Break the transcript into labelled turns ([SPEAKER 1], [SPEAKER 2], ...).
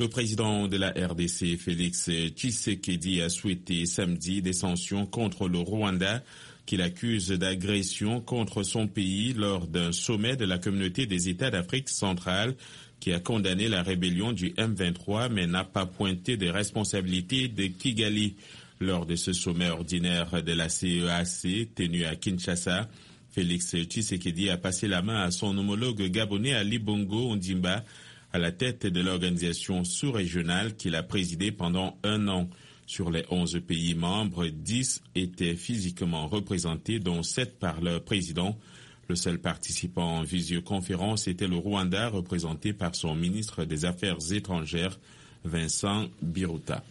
[SPEAKER 1] Le président de la RDC, Félix Tshisekedi, a souhaité samedi des sanctions contre le Rwanda qu'il accuse d'agression contre son pays lors d'un sommet de la communauté des États d'Afrique centrale qui a condamné la rébellion du M23 mais n'a pas pointé des responsabilités de Kigali. Lors de ce sommet ordinaire de la CEAC tenu à Kinshasa, Félix Tshisekedi a passé la main à son homologue gabonais Ali Bongo Ondimba à la tête de l'organisation sous-régionale qu'il a présidée pendant un an. Sur les 11 pays membres, 10 étaient physiquement représentés, dont 7 par leur président. Le seul participant en visioconférence était le Rwanda, représenté par son ministre des Affaires étrangères, Vincent Biruta.